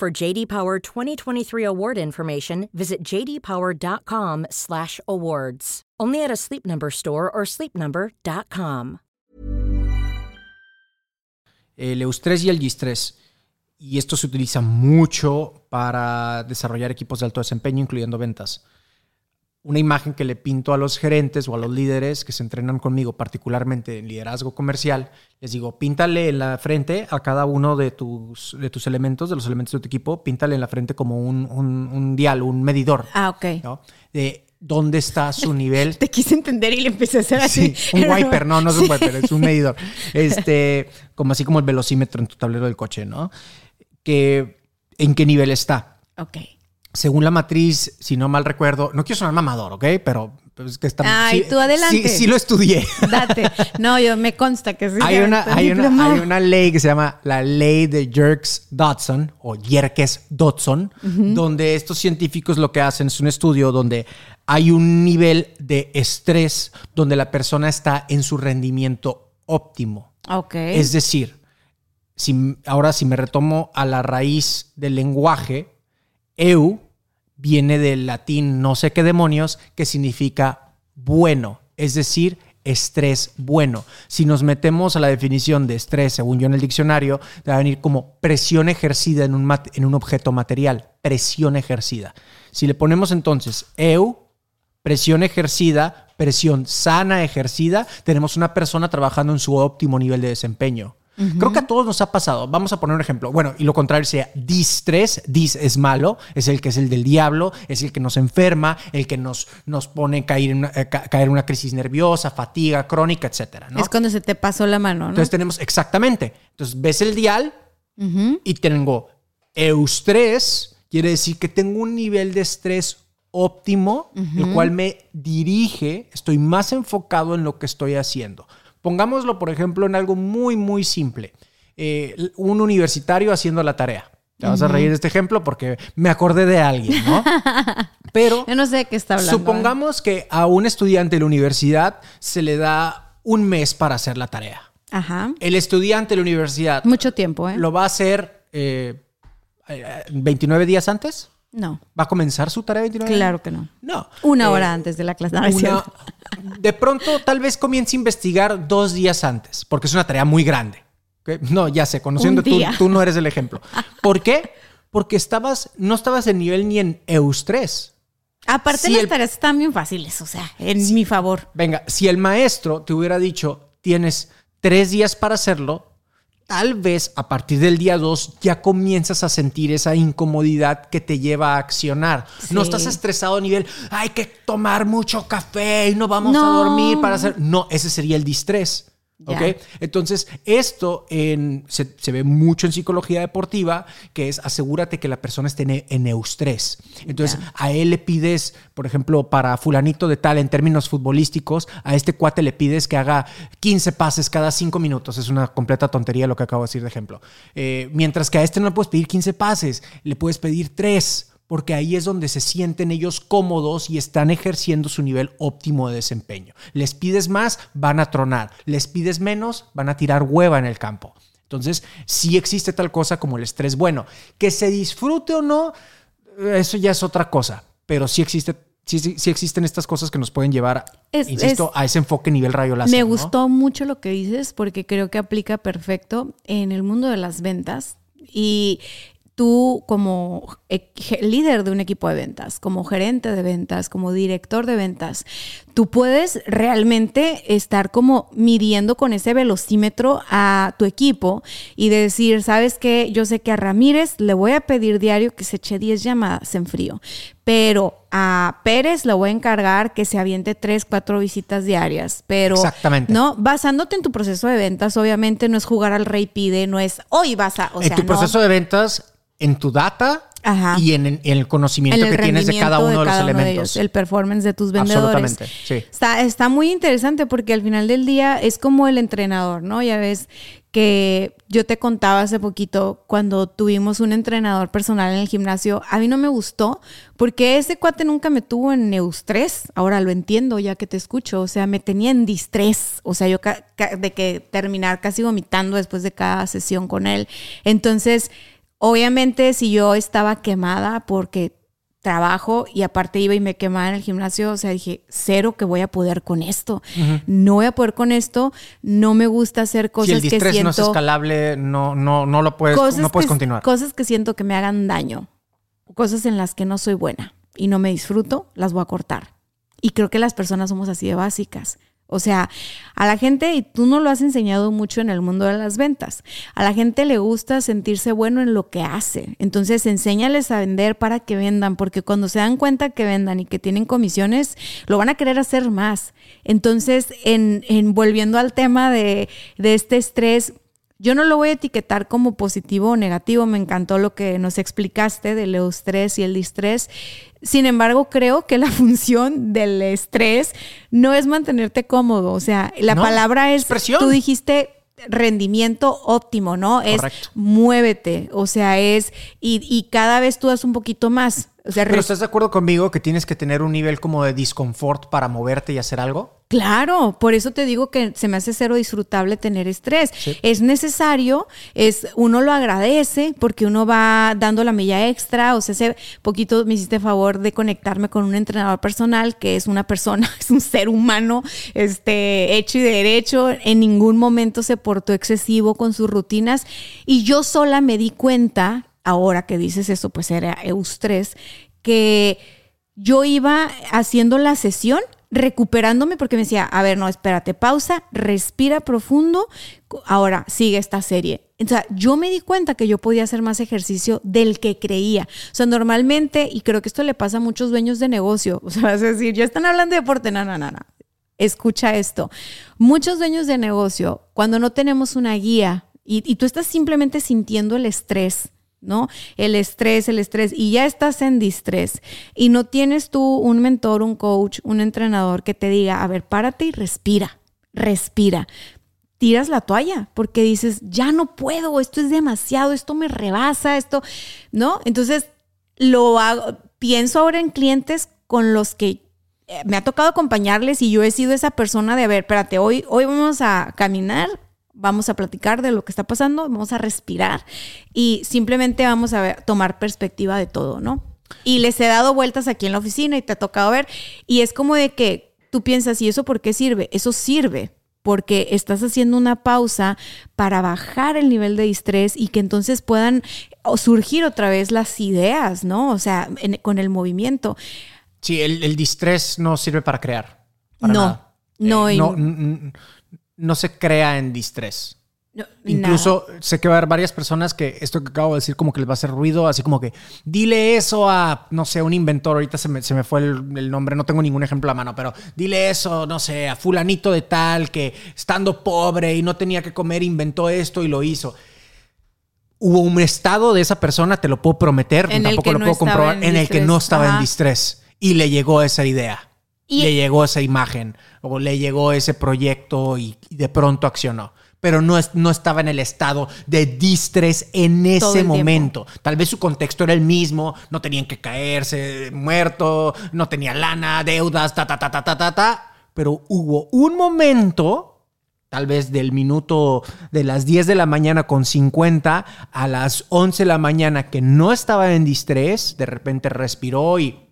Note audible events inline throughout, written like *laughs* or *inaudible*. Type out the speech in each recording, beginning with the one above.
For JD Power 2023 award information, visit jdpower.com/awards. Only at a Sleep Number store or sleepnumber.com. El eustrés y el distrés. Y esto se utiliza mucho para desarrollar equipos de alto desempeño, incluyendo ventas. Una imagen que le pinto a los gerentes o a los líderes que se entrenan conmigo, particularmente en liderazgo comercial, les digo, píntale en la frente a cada uno de tus, de tus elementos, de los elementos de tu equipo, píntale en la frente como un, un, un dial, un medidor. Ah, ok. ¿no? De dónde está su *laughs* nivel. Te quise entender y le empecé a hacer así. Sí, un wiper, no, no es un wiper, es un medidor. *laughs* Este, como así como el velocímetro en tu tablero del coche, ¿no? Que en qué nivel está. Ok. Según la matriz, si no mal recuerdo, no quiero sonar mamador, ¿ok? Pero es que está. Ay, tú adelante. Sí, sí lo estudié. *laughs* Date. No, yo me consta que sí. hay, una, hay, una, hay una ley que se llama la ley de Jerks-Dodson o Yerkes-Dodson, donde estos científicos lo que hacen es un estudio donde hay un nivel de estrés donde la persona está en su rendimiento óptimo. Ok. Es decir, si, ahora si me retomo a la raíz del lenguaje, eu viene del latín no sé qué demonios, que significa bueno, es decir, estrés bueno. Si nos metemos a la definición de estrés, según yo en el diccionario, va a venir como presión ejercida en un, en un objeto material, presión ejercida. Si le ponemos entonces eu, presión ejercida, presión sana ejercida, tenemos una persona trabajando en su óptimo nivel de desempeño. Creo que a todos nos ha pasado. Vamos a poner un ejemplo. Bueno, y lo contrario sería distrés. Dis es malo, es el que es el del diablo, es el que nos enferma, el que nos, nos pone caer en, una, eh, ca- caer en una crisis nerviosa, fatiga crónica, etcétera. ¿no? Es cuando se te pasó la mano, ¿no? Entonces tenemos exactamente. Entonces ves el dial y tengo eustrés, quiere decir que tengo un nivel de estrés óptimo, el cual me dirige, estoy más enfocado en lo que estoy haciendo. Pongámoslo, por ejemplo, en algo muy, muy simple. Eh, un universitario haciendo la tarea. Te vas a reír de este ejemplo porque me acordé de alguien, ¿no? *laughs* Pero Yo no sé de qué está hablando. ¿eh? supongamos que a un estudiante de la universidad se le da un mes para hacer la tarea. Ajá. El estudiante de la universidad Mucho tiempo, ¿eh? lo va a hacer eh, eh, 29 días antes. No, ¿Va a comenzar su tarea 29 claro que no. No. Una Eh, hora antes de la clase. No, una- *laughs* de pronto, tal vez comience a investigar dos días antes, porque es una tarea muy grande. No, ya sé, conociendo tú, tú no eres el ejemplo. *laughs* ¿Por qué? Porque estabas, no estabas en nivel ni en eustrés. Aparte, Si las el- tareas están bien fáciles, o sea, en mi favor. Venga, si el maestro te hubiera dicho, tienes tres días para hacerlo, tal vez a partir del día dos ya comienzas a sentir esa incomodidad que te lleva a accionar. No estás estresado a nivel, hay que tomar mucho café y no vamos a dormir para hacer... No, ese sería el distrés. Ya. ¿Ok? Entonces, esto en- se, se ve mucho en psicología deportiva, que es asegúrate que la persona esté en, en eustrés. Entonces, a él le pides, por ejemplo, para fulanito de tal, en términos futbolísticos, a este cuate le pides que haga 15 pases cada 5 minutos. Es una completa tontería lo que acabo de decir de ejemplo. Eh, mientras que a este no le puedes pedir 15 pases, le puedes pedir 3 porque ahí es donde se sienten ellos cómodos y están ejerciendo su nivel óptimo de desempeño. Les pides más, van a tronar. Les pides menos, van a tirar hueva en el campo. Entonces, sí existe tal cosa como el estrés bueno. Que se disfrute o no, eso ya es otra cosa, pero sí existe. Sí, sí, sí existen estas cosas que nos pueden llevar, Es- insisto, es- a ese enfoque nivel rayo láser. Me ¿no? gustó mucho lo que dices porque creo que aplica perfecto en el mundo de las ventas y tú como e- líder de un equipo de ventas, como gerente de ventas, como director de ventas, tú puedes realmente estar como midiendo con ese velocímetro a tu equipo y decir, ¿sabes qué? Yo sé que a Ramírez le voy a pedir diario que se eche 10 llamadas en frío, pero a Pérez le voy a encargar que se aviente 3, 4 visitas diarias, pero Exactamente. no basándote en tu proceso de ventas, obviamente no es jugar al rey pide, no es hoy vas a, o en sea, tu no. proceso de ventas en tu data Ajá. y en, en el conocimiento en el que tienes de cada uno de, los uno elementos. ellos, el performance de tus vendedores. Absolutamente, sí. Está, está muy interesante porque al final del día es como el entrenador, ¿no? Ya ves que yo te contaba hace poquito cuando tuvimos un entrenador personal en el gimnasio, a mí no me gustó porque ese cuate nunca me tuvo en eustrés, ahora lo entiendo ya que te escucho, o sea, me tenía en distrés, o sea, yo de que terminar casi vomitando después de cada sesión con él. Entonces, obviamente si yo estaba quemada porque trabajo y aparte iba y me quemaba en el gimnasio, o sea, dije, cero que voy a poder con esto. No voy a poder con esto, no me gusta hacer cosas si el que siento no es escalable, no, no, no lo puedes, no puedes que, continuar. Cosas que siento que me hagan daño, cosas en las que no soy buena y no me disfruto, las voy a cortar. Y creo que las personas somos así de básicas. O sea, a la gente, y tú no lo has enseñado mucho en el mundo de las ventas, a la gente le gusta sentirse bueno en lo que hace. Entonces, enséñales a vender para que vendan, porque cuando se dan cuenta que vendan y que tienen comisiones, lo van a querer hacer más. Entonces, en, en volviendo al tema de, de este estrés, yo no lo voy a etiquetar como positivo o negativo. Me encantó lo que nos explicaste del eustrés y el distrés. Sin embargo, creo que la *laughs* función del estrés no es mantenerte cómodo. O sea, la No, palabra es, es tú dijiste rendimiento óptimo, ¿no? Es Correcto. muévete. O sea, es, y, y cada vez tú das un poquito más. O sea, Pero ¿estás de acuerdo conmigo que tienes que tener un nivel como de disconfort para moverte y hacer algo? Claro, por eso te digo que se me hace cero disfrutable tener estrés. Sí. Es necesario, es uno lo agradece porque uno va dando la milla extra. O sea, hace poquito me hiciste favor de conectarme con un entrenador personal que es una persona, *laughs* es un ser humano, este, hecho y derecho. En ningún momento se portó excesivo con sus rutinas y yo sola me di cuenta, ahora que dices eso, pues era eustrés, que yo iba haciendo la sesión recuperándome porque me decía, a ver, no, espérate, pausa, respira profundo, ahora sigue esta serie. O sea, yo me di cuenta que yo podía hacer más ejercicio del que creía. O sea, normalmente, y creo que esto le pasa a muchos dueños de negocio, *laughs* o sea, a decir, ya están hablando de deporte, no, no, no, no. Escucha esto. Muchos dueños de negocio, cuando no tenemos una guía y, y tú estás simplemente sintiendo el estrés, ¿no? El estrés, el estrés, y ya estás en distrés y no tienes tú un mentor, un coach, un entrenador que te diga, a ver, párate y respira, respira. Tiras la toalla porque dices, ya no puedo, esto es demasiado, esto me rebasa, esto, ¿no? Entonces, lo hago, pienso ahora en clientes con los que eh, me ha tocado acompañarles y yo he sido esa persona de, a ver, espérate, hoy, hoy vamos a caminar, vamos a platicar de lo que está pasando, vamos a respirar y simplemente vamos a ver- tomar perspectiva de todo, ¿no? Y les he dado vueltas aquí en la oficina y te ha tocado ver y es como de que tú piensas, ¿y eso por qué sirve? Eso sirve porque estás haciendo una pausa para bajar el nivel de estrés y que entonces puedan surgir otra vez las ideas, ¿no? O sea, en- con el movimiento. Sí, el, el distrés no sirve para crear. para No, nada. no, Eh, no, no se crea en distrés. No, Incluso sé que va a haber varias personas que esto que acabo de decir como que les va a hacer ruido, así como que dile eso a, no sé, un inventor, ahorita se me, se me fue el, el nombre, no tengo ningún ejemplo a mano, pero dile eso, no sé, a fulanito de tal que estando pobre y no tenía que comer, inventó esto y lo hizo. Hubo un estado de esa persona, te lo puedo prometer, En el tampoco que lo no puedo estaba comprobar, en en el que no estaba en distrés y le llegó esa idea. Y- le llegó esa imagen o le llegó ese proyecto y, y de pronto accionó. Pero no, es, no estaba en el estado de distrés en ese tiempo. momento. Tal vez su contexto era el mismo, no tenían que caerse, muerto, no tenía lana, deudas, ta, ta, ta, ta, ta, ta, ta. Pero hubo un momento, tal vez del minuto de las 10 de la mañana con 50 a las 11 de la mañana que no estaba en distrés, de repente respiró y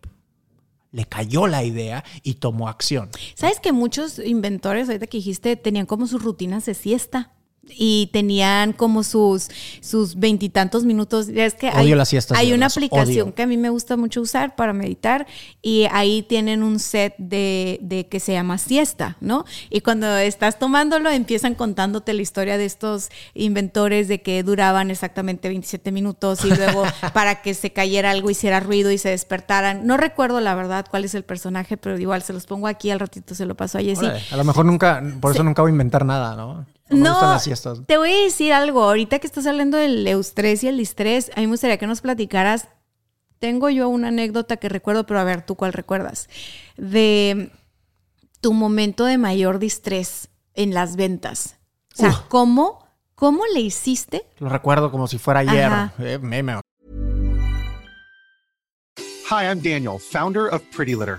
le cayó la idea y tomó acción. ¿Sabes que muchos inventores, ahorita que dijiste, tenían como sus rutinas de siesta? Y tenían como sus sus veintitantos minutos. Es que hay, Odio las siestas, hay de una aplicación odio. que a mí me gusta mucho usar para meditar y ahí tienen un set de, de que se llama siesta, ¿no? Y cuando estás tomándolo empiezan contándote la historia de estos inventores de que duraban exactamente 27 minutos y luego *laughs* para que se cayera algo, hiciera ruido y se despertaran. No recuerdo la verdad cuál es el personaje, pero igual se los pongo aquí al ratito, se lo paso a Jessy. A lo mejor nunca, por eso nunca voy a inventar nada, ¿no? No, me No, gustan las siestas. te voy a decir algo. Ahorita que estás hablando del eustrés y el distrés, a mí me gustaría que nos platicaras. Tengo yo una anécdota que recuerdo, pero a ver, ¿tú cuál recuerdas? De tu momento de mayor distrés en las ventas. O sea, Uf. ¿cómo, ¿cómo le hiciste? Lo recuerdo como si fuera ayer. Eh. Hi, I'm Daniel, founder of Pretty Litter.